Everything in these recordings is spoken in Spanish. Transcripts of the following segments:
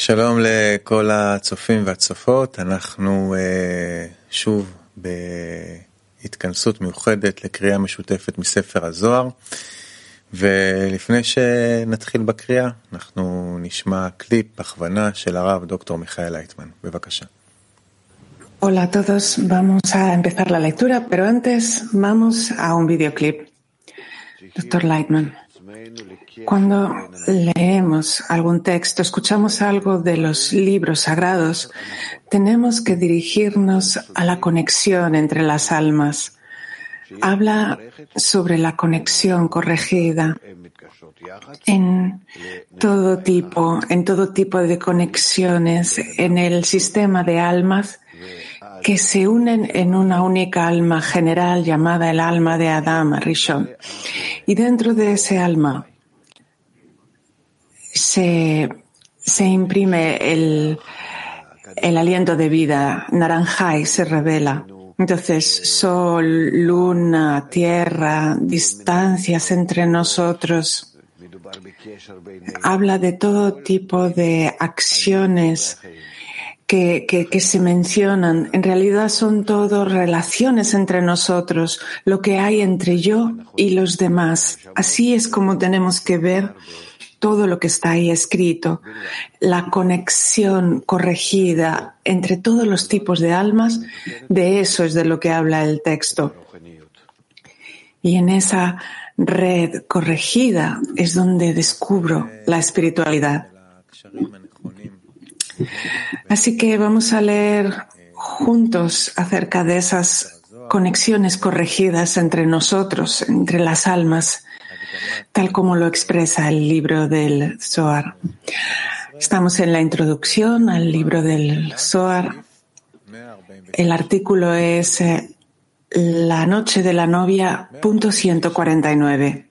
שלום לכל הצופים והצופות, אנחנו שוב בהתכנסות מיוחדת לקריאה משותפת מספר הזוהר. ולפני שנתחיל בקריאה אנחנו נשמע קליפ הכוונה של הרב דוקטור מיכאל לייטמן, בבקשה. Hola a todos, vamos a empezar la lectura, pero antes vamos a un videoclip. Doctor Lightman, cuando leemos algún texto, escuchamos algo de los libros sagrados, tenemos que dirigirnos a la conexión entre las almas. Habla sobre la conexión corregida en todo tipo, en todo tipo de conexiones en el sistema de almas que se unen en una única alma general llamada el alma de Adam Rishon. Y dentro de ese alma se, se imprime el, el aliento de vida, naranja y se revela. Entonces, sol, luna, tierra, distancias entre nosotros. Habla de todo tipo de acciones que, que, se mencionan, en realidad son todo relaciones entre nosotros, lo que hay entre yo y los demás. Así es como tenemos que ver todo lo que está ahí escrito, la conexión corregida entre todos los tipos de almas, de eso es de lo que habla el texto. Y en esa red corregida es donde descubro la espiritualidad. Así que vamos a leer juntos acerca de esas conexiones corregidas entre nosotros, entre las almas, tal como lo expresa el libro del Zohar. Estamos en la introducción al libro del Zohar. El artículo es eh, La noche de la novia, punto 149.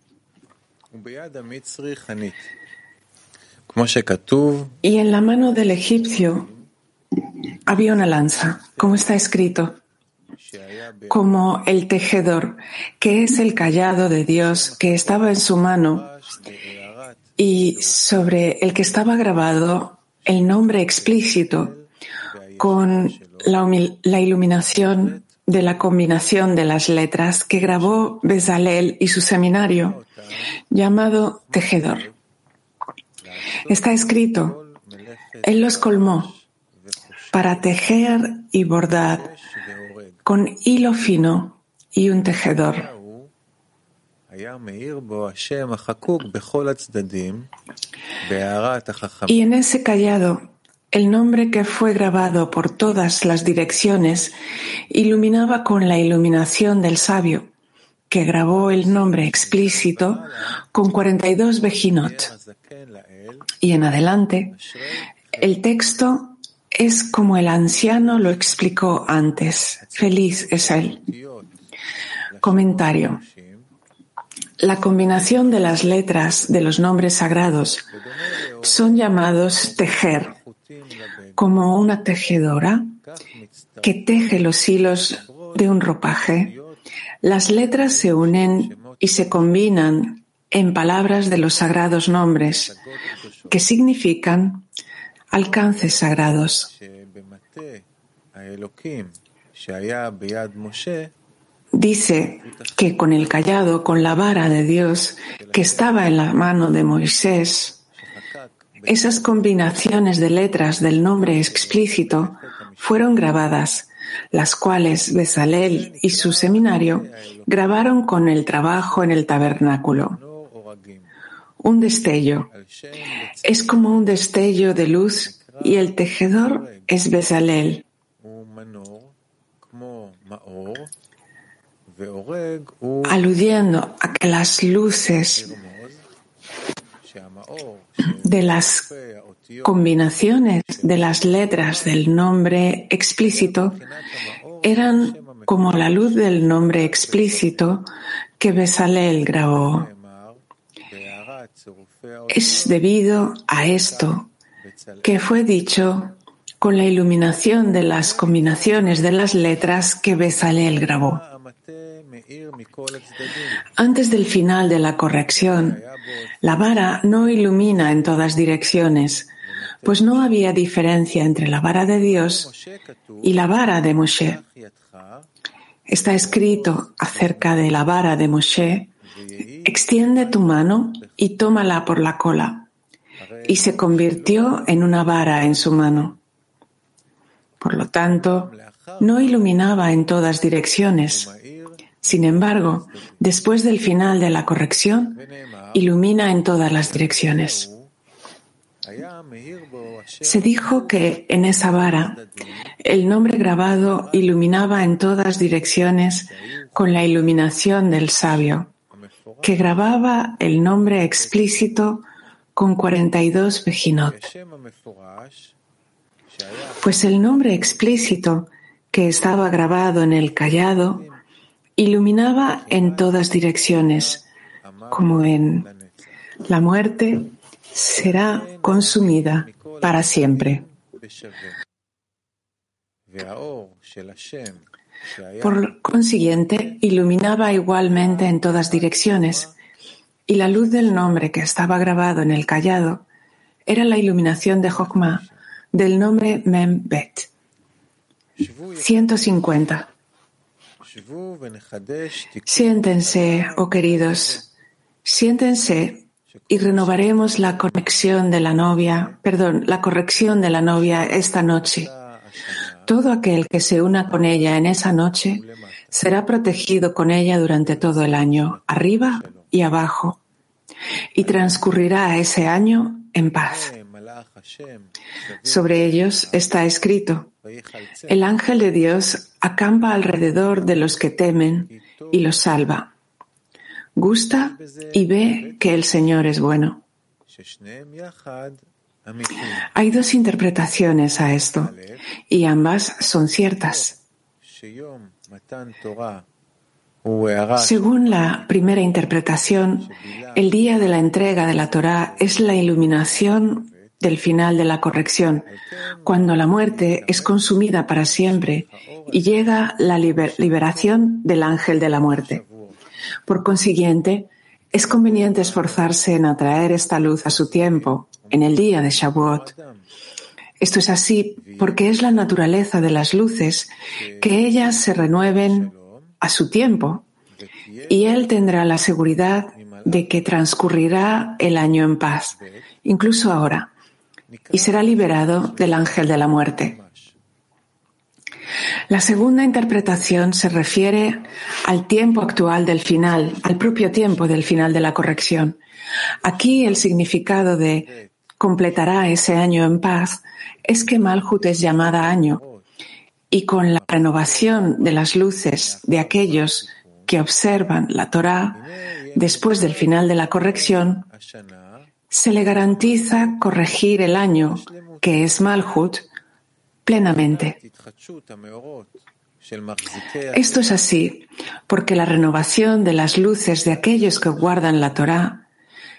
Y en la mano del egipcio había una lanza, como está escrito, como el tejedor, que es el callado de Dios que estaba en su mano y sobre el que estaba grabado el nombre explícito con la, la iluminación de la combinación de las letras que grabó Bezalel y su seminario, llamado Tejedor. Está escrito, Él los colmó para tejer y bordar con hilo fino y un tejedor. Y en ese callado, el nombre que fue grabado por todas las direcciones iluminaba con la iluminación del sabio, que grabó el nombre explícito con 42 Bejinot. Y en adelante, el texto es como el anciano lo explicó antes. Feliz es él. Comentario. La combinación de las letras de los nombres sagrados son llamados tejer, como una tejedora que teje los hilos de un ropaje. Las letras se unen y se combinan en palabras de los sagrados nombres, que significan alcances sagrados. Dice que con el callado, con la vara de Dios que estaba en la mano de Moisés, esas combinaciones de letras del nombre explícito fueron grabadas, las cuales Besalel y su seminario grabaron con el trabajo en el tabernáculo un destello. Es como un destello de luz y el tejedor es Besalel. Aludiendo a que las luces de las combinaciones de las letras del nombre explícito eran como la luz del nombre explícito que Besalel grabó. Es debido a esto que fue dicho con la iluminación de las combinaciones de las letras que Besalel grabó. Antes del final de la corrección, la vara no ilumina en todas direcciones, pues no había diferencia entre la vara de Dios y la vara de Moshe. Está escrito acerca de la vara de Moshe, extiende tu mano y tómala por la cola. Y se convirtió en una vara en su mano. Por lo tanto, no iluminaba en todas direcciones. Sin embargo, después del final de la corrección, ilumina en todas las direcciones. Se dijo que en esa vara el nombre grabado iluminaba en todas direcciones con la iluminación del sabio, que grababa el nombre explícito con 42 Bejinot. Pues el nombre explícito que estaba grabado en el callado iluminaba en todas direcciones, como en la muerte será consumida para siempre. Por consiguiente, iluminaba igualmente en todas direcciones, y la luz del nombre que estaba grabado en el callado era la iluminación de Jokma del nombre Membet. 150. Siéntense, oh queridos, siéntense y renovaremos la conexión de la novia, perdón, la corrección de la novia esta noche. Todo aquel que se una con ella en esa noche será protegido con ella durante todo el año, arriba y abajo, y transcurrirá ese año en paz. Sobre ellos está escrito, el ángel de Dios acampa alrededor de los que temen y los salva gusta y ve que el Señor es bueno. Hay dos interpretaciones a esto y ambas son ciertas. Según la primera interpretación, el día de la entrega de la Torá es la iluminación del final de la corrección, cuando la muerte es consumida para siempre y llega la liberación del ángel de la muerte. Por consiguiente, es conveniente esforzarse en atraer esta luz a su tiempo, en el día de Shavuot. Esto es así porque es la naturaleza de las luces que ellas se renueven a su tiempo y él tendrá la seguridad de que transcurrirá el año en paz, incluso ahora, y será liberado del ángel de la muerte. La segunda interpretación se refiere al tiempo actual del final, al propio tiempo del final de la corrección. Aquí el significado de completará ese año en paz es que Malhut es llamada año y con la renovación de las luces de aquellos que observan la Torá después del final de la corrección, se le garantiza corregir el año, que es Malhut, plenamente. Esto es así porque la renovación de las luces de aquellos que guardan la Torá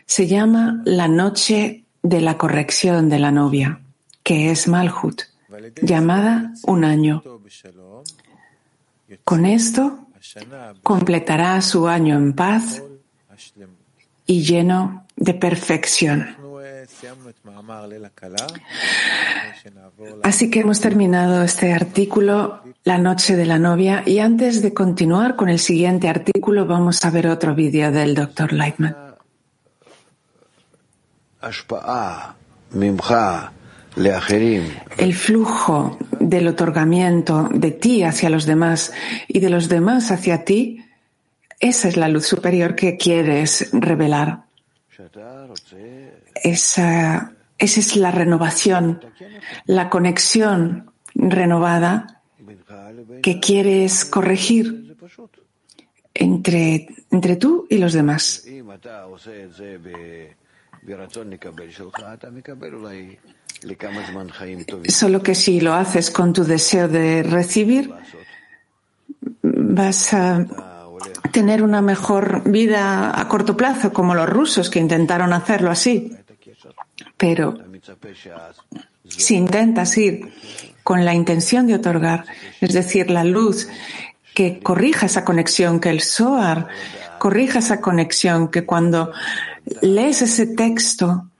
se llama la noche de la corrección de la novia, que es Malhut, llamada un año. Con esto completará su año en paz y lleno de perfección. Así que hemos terminado este artículo, La noche de la novia, y antes de continuar con el siguiente artículo vamos a ver otro vídeo del Dr. Lightman. El flujo del otorgamiento de ti hacia los demás y de los demás hacia ti, esa es la luz superior que quieres revelar. Esa esa es la renovación, la conexión renovada que quieres corregir entre, entre tú y los demás. Solo que si lo haces con tu deseo de recibir, vas a tener una mejor vida a corto plazo, como los rusos que intentaron hacerlo así. Pero si intentas ir con la intención de otorgar, es decir, la luz que corrija esa conexión, que el SOAR corrija esa conexión, que cuando lees ese texto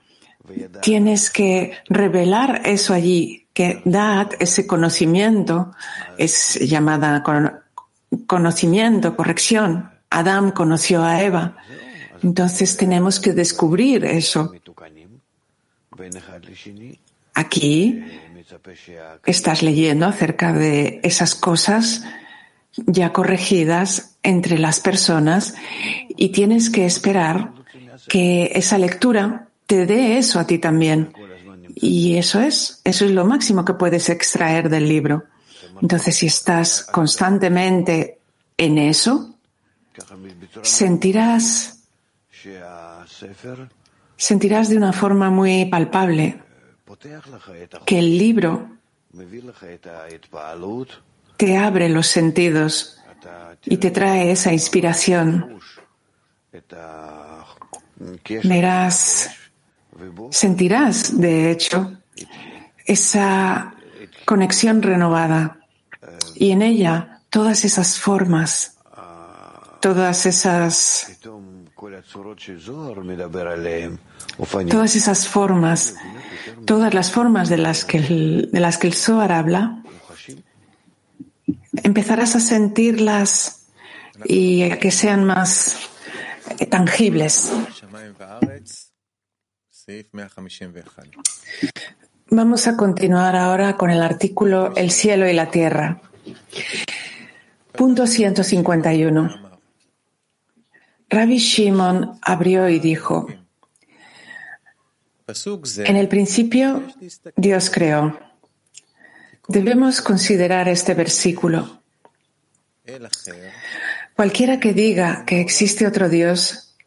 tienes que revelar eso allí, que Dad, ese conocimiento, es llamada conocimiento, corrección. Adam conoció a Eva. Entonces tenemos que descubrir eso. Aquí estás leyendo acerca de esas cosas ya corregidas entre las personas y tienes que esperar que esa lectura te dé eso a ti también. Y eso es, eso es lo máximo que puedes extraer del libro. Entonces, si estás constantemente en eso, sentirás, sentirás de una forma muy palpable que el libro te abre los sentidos y te trae esa inspiración. Verás, sentirás, de hecho, esa conexión renovada y en ella todas esas formas, todas esas todas esas formas, todas las formas de las que el, de las que el Zohar habla, empezarás a sentirlas y a que sean más tangibles. Vamos a continuar ahora con el artículo El cielo y la tierra. Punto 151. Rabbi Shimon abrió y dijo, en el principio Dios creó. Debemos considerar este versículo. Cualquiera que diga que existe otro Dios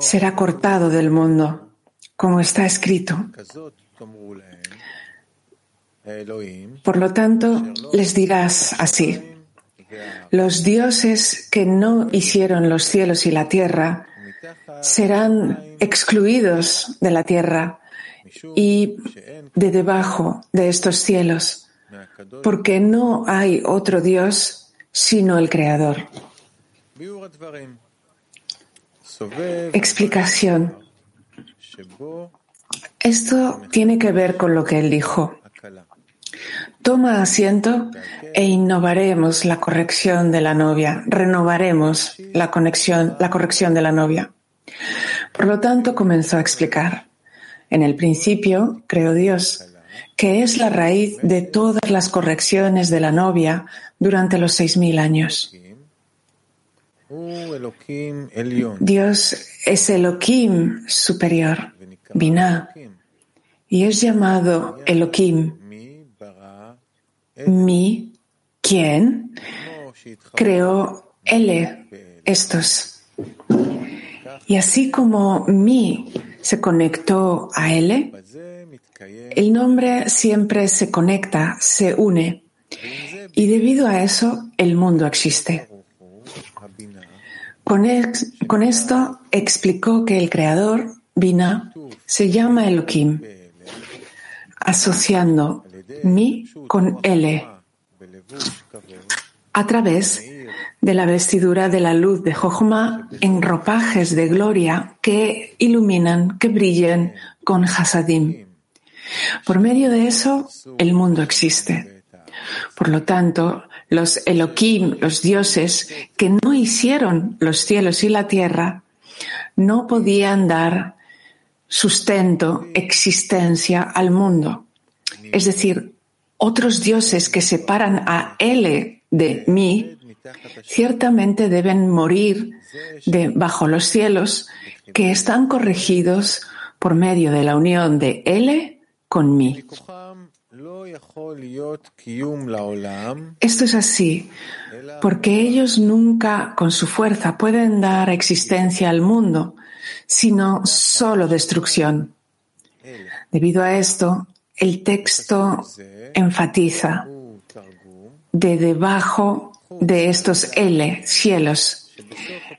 será cortado del mundo, como está escrito. Por lo tanto, les dirás así, los dioses que no hicieron los cielos y la tierra serán excluidos de la tierra y de debajo de estos cielos, porque no hay otro Dios sino el Creador. Explicación. Esto tiene que ver con lo que él dijo. Toma asiento e innovaremos la corrección de la novia, renovaremos la conexión, la corrección de la novia. Por lo tanto, comenzó a explicar. En el principio, creó Dios, que es la raíz de todas las correcciones de la novia durante los seis mil años. Dios es Elohim superior, Binah, y es llamado Elohim. Mi, quien creó Ele, estos. Y así como mi se conectó a Ele, el nombre siempre se conecta, se une. Y debido a eso, el mundo existe. Con esto explicó que el creador, Bina, se llama Elohim, asociando mi con Ele a través de la vestidura de la luz de Jochma en ropajes de gloria que iluminan, que brillen con Hasadim. Por medio de eso, el mundo existe. Por lo tanto, los Elohim, los dioses, que no hicieron los cielos y la tierra, no podían dar sustento, existencia al mundo. Es decir, otros dioses que separan a Ele de mí, ciertamente deben morir de bajo los cielos que están corregidos por medio de la unión de Ele con mí. Esto es así porque ellos nunca con su fuerza pueden dar existencia al mundo, sino solo destrucción. Debido a esto, el texto enfatiza de debajo de estos L, cielos.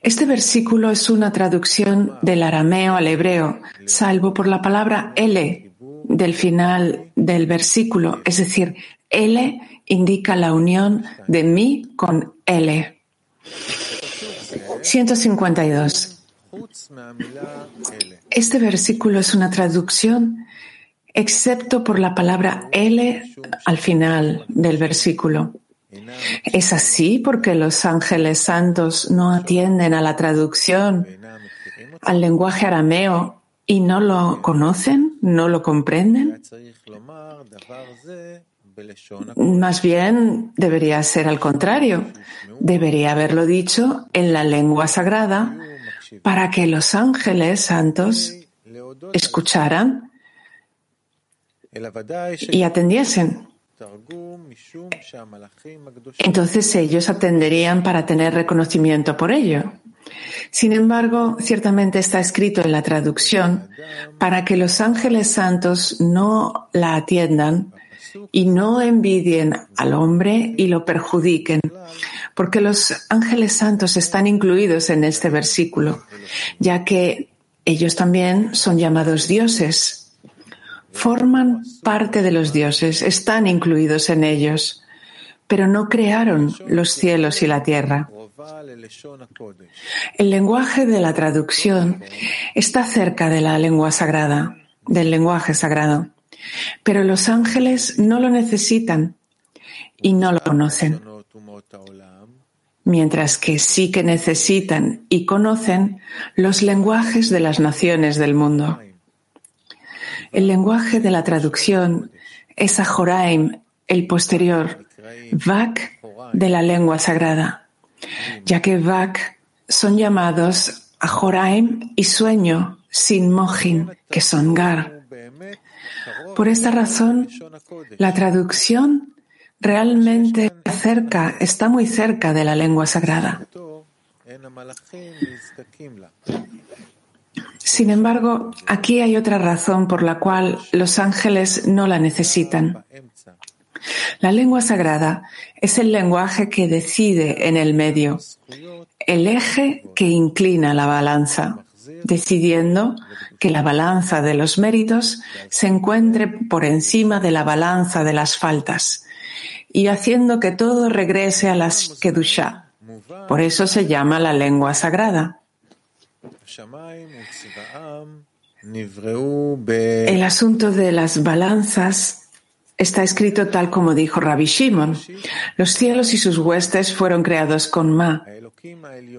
Este versículo es una traducción del arameo al hebreo, salvo por la palabra L del final del versículo, es decir, L indica la unión de mí con L. 152. Este versículo es una traducción excepto por la palabra L al final del versículo. ¿Es así porque los ángeles santos no atienden a la traducción al lenguaje arameo y no lo conocen, no lo comprenden? Más bien debería ser al contrario. Debería haberlo dicho en la lengua sagrada para que los ángeles santos escucharan y atendiesen. Entonces ellos atenderían para tener reconocimiento por ello. Sin embargo, ciertamente está escrito en la traducción para que los ángeles santos no la atiendan y no envidien al hombre y lo perjudiquen, porque los ángeles santos están incluidos en este versículo, ya que ellos también son llamados dioses, forman parte de los dioses, están incluidos en ellos, pero no crearon los cielos y la tierra. El lenguaje de la traducción está cerca de la lengua sagrada, del lenguaje sagrado. Pero los ángeles no lo necesitan y no lo conocen. Mientras que sí que necesitan y conocen los lenguajes de las naciones del mundo. El lenguaje de la traducción es Ajoraim, el posterior, Vak de la lengua sagrada, ya que Vak son llamados Ajoraim y sueño sin Mojin, que son Gar. Por esta razón, la traducción realmente está muy cerca de la lengua sagrada. Sin embargo, aquí hay otra razón por la cual los ángeles no la necesitan. La lengua sagrada es el lenguaje que decide en el medio, el eje que inclina la balanza, decidiendo que la balanza de los méritos se encuentre por encima de la balanza de las faltas y haciendo que todo regrese a las Kedusha. Por eso se llama la lengua sagrada. El asunto de las balanzas está escrito tal como dijo Rabbi Shimon. Los cielos y sus huestes fueron creados con Ma.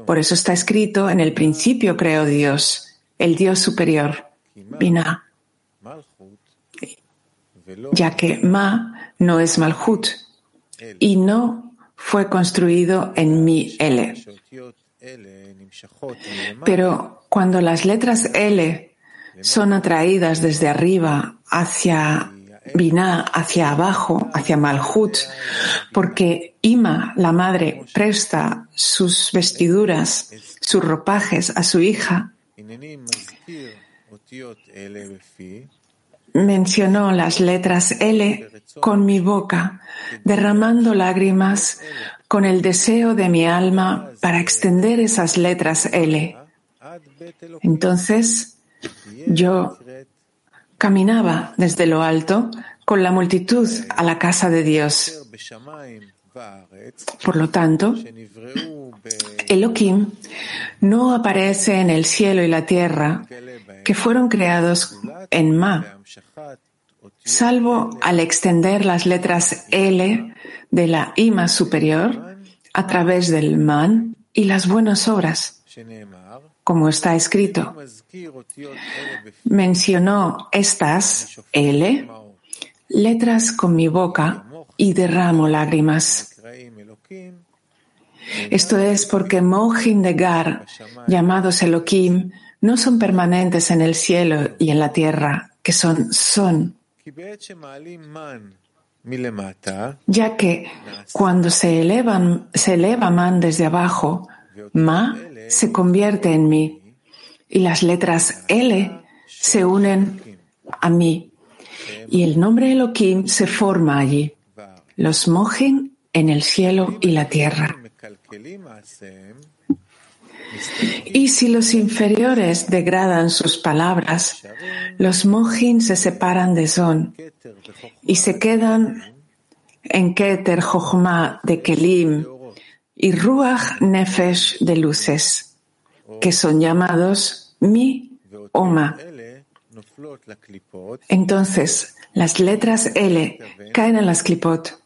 Por eso está escrito, en el principio creó Dios el Dios superior, Binah, ya que Ma no es Malhut y no fue construido en mi L. Pero cuando las letras L son atraídas desde arriba hacia Binah, hacia abajo, hacia Malhut, porque Ima, la madre, presta sus vestiduras, sus ropajes a su hija, Mencionó las letras L con mi boca, derramando lágrimas con el deseo de mi alma para extender esas letras L. Entonces yo caminaba desde lo alto con la multitud a la casa de Dios. Por lo tanto, Elohim no aparece en el cielo y la tierra que fueron creados en Ma, salvo al extender las letras L de la Ima superior a través del Man y las buenas obras, como está escrito. Mencionó estas L, letras con mi boca y derramo lágrimas. Esto es porque Mohin de Gar, llamados Elohim, no son permanentes en el cielo y en la tierra, que son son. Ya que cuando se, se eleva man desde abajo, ma se convierte en mí y las letras L se unen a mí y el nombre Elohim se forma allí. Los mohin en el cielo y la tierra. Y si los inferiores degradan sus palabras, los mojin se separan de Son y se quedan en Keter Jochma de Kelim y Ruach Nefesh de luces. que son llamados mi o ma. Entonces, las letras L caen en las klipot,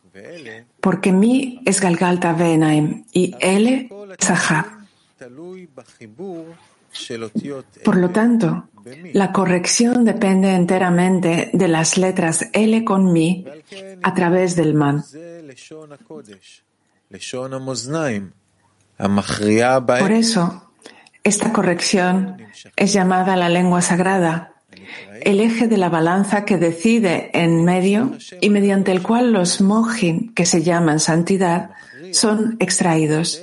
porque mi es Galgalta Venaim y L es Ahab. Por lo tanto, la corrección depende enteramente de las letras L con mi a través del man. Por eso, esta corrección es llamada la lengua sagrada, el eje de la balanza que decide en medio y mediante el cual los mojin, que se llaman santidad, son extraídos.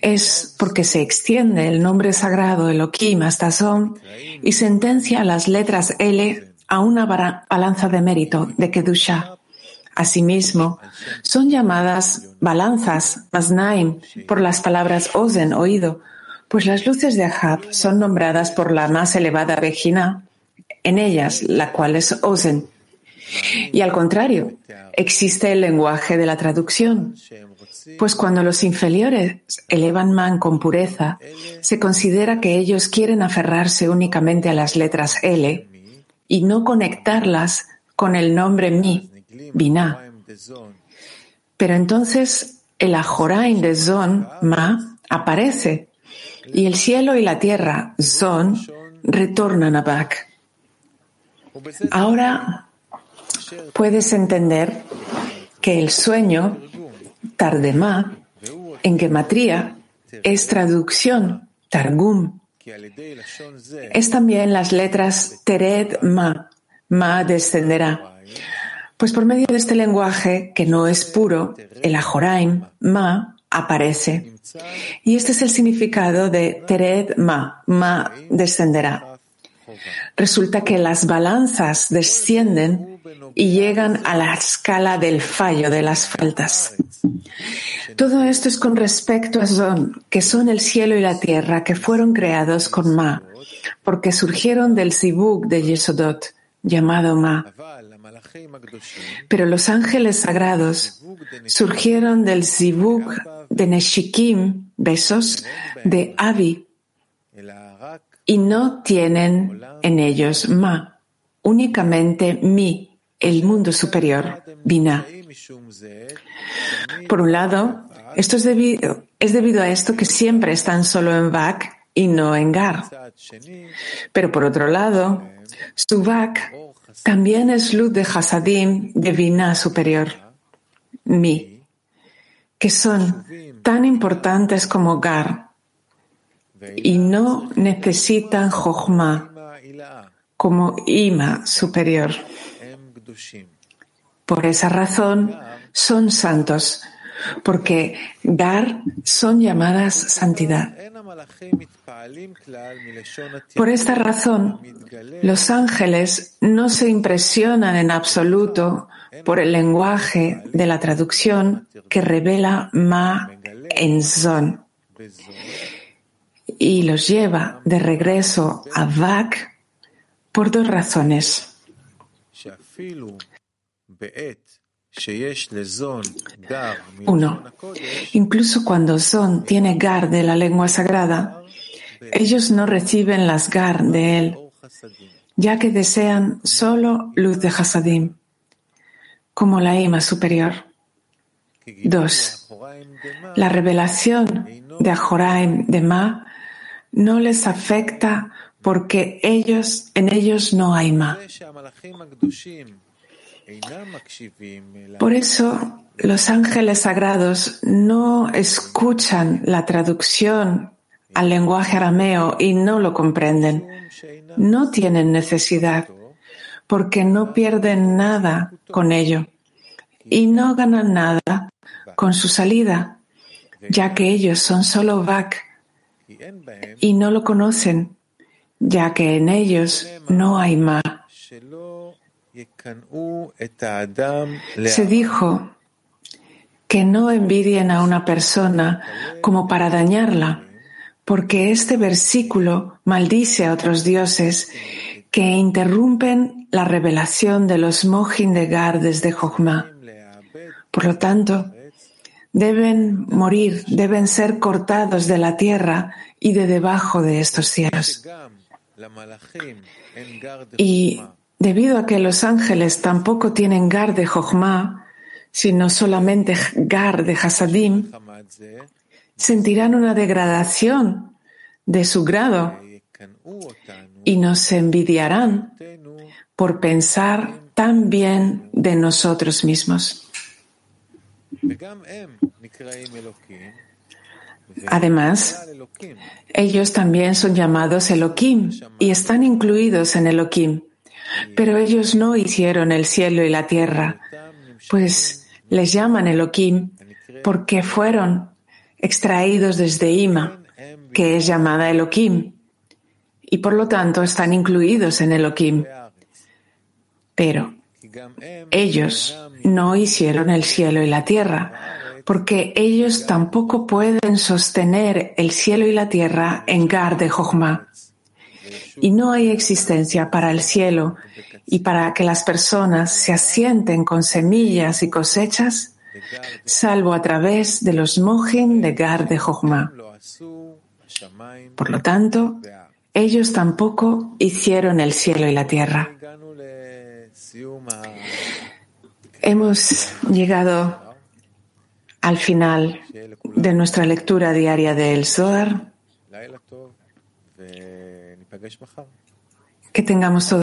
Es porque se extiende el nombre sagrado Elohim hasta Son y sentencia las letras L a una balanza de mérito, de Kedusha. Asimismo, son llamadas balanzas, Masnaim, por las palabras Ozen, oído, pues las luces de Ahab son nombradas por la más elevada Regina, en ellas, la cual es Ozen. Y al contrario, existe el lenguaje de la traducción, pues cuando los inferiores elevan man con pureza, se considera que ellos quieren aferrarse únicamente a las letras L y no conectarlas con el nombre mi, Binah. Pero entonces el Ajorain de Zon, Ma, aparece y el cielo y la tierra, Zon, retornan a Bak. Ahora puedes entender que el sueño, Tardemá, en gematría, es traducción, Targum. Es también las letras Tered Ma, Ma descenderá. Pues por medio de este lenguaje, que no es puro, el Ajoraim, Ma, aparece. Y este es el significado de Tered Ma, Ma descenderá. Resulta que las balanzas descienden y llegan a la escala del fallo de las faltas. Todo esto es con respecto a Zon, que son el cielo y la tierra, que fueron creados con Ma, porque surgieron del Zibuk de Yesodot, llamado Ma. Pero los ángeles sagrados surgieron del Zibuk de Neshikim, besos, de Avi, y no tienen en ellos Ma, únicamente Mi, el mundo superior, Bina. Por un lado, esto es debido, es debido a esto que siempre están solo en Vak y no en Gar. Pero por otro lado, su Vak también es luz de Hasadim de Bina superior, Mi, que son tan importantes como Gar y no necesitan Jochma como Ima superior. Por esa razón son santos, porque Gar son llamadas santidad. Por esta razón, los ángeles no se impresionan en absoluto por el lenguaje de la traducción que revela Ma en Zon y los lleva de regreso a Vak por dos razones. Uno, incluso cuando Zon tiene Gar de la lengua sagrada, ellos no reciben las Gar de él, ya que desean solo luz de Hasadim, como la Ima superior. Dos, la revelación de Ajoraim de Ma no les afecta porque ellos, en ellos no hay ma. Por eso los ángeles sagrados no escuchan la traducción al lenguaje arameo y no lo comprenden. No tienen necesidad porque no pierden nada con ello y no ganan nada con su salida, ya que ellos son solo Vak y no lo conocen, ya que en ellos no hay más. Se dijo que no envidien a una persona como para dañarla, porque este versículo maldice a otros dioses que interrumpen la revelación de los Mohin de Gar desde Jochma. Por lo tanto, deben morir, deben ser cortados de la tierra y de debajo de estos cielos. Y debido a que los ángeles tampoco tienen gar de Jochma, sino solamente gar de Hasadim, sentirán una degradación de su grado y nos envidiarán por pensar tan bien de nosotros mismos. Además, ellos también son llamados Elohim y están incluidos en Elohim, pero ellos no hicieron el cielo y la tierra, pues les llaman Elohim porque fueron extraídos desde Ima, que es llamada Elohim, y por lo tanto están incluidos en Elohim. Pero ellos no hicieron el cielo y la tierra, porque ellos tampoco pueden sostener el cielo y la tierra en Gar de Jochma. Y no hay existencia para el cielo y para que las personas se asienten con semillas y cosechas, salvo a través de los mojin de Gar de Jochma. Por lo tanto, ellos tampoco hicieron el cielo y la tierra. Hemos llegado al final de nuestra lectura diaria del Zohar. Que tengamos todo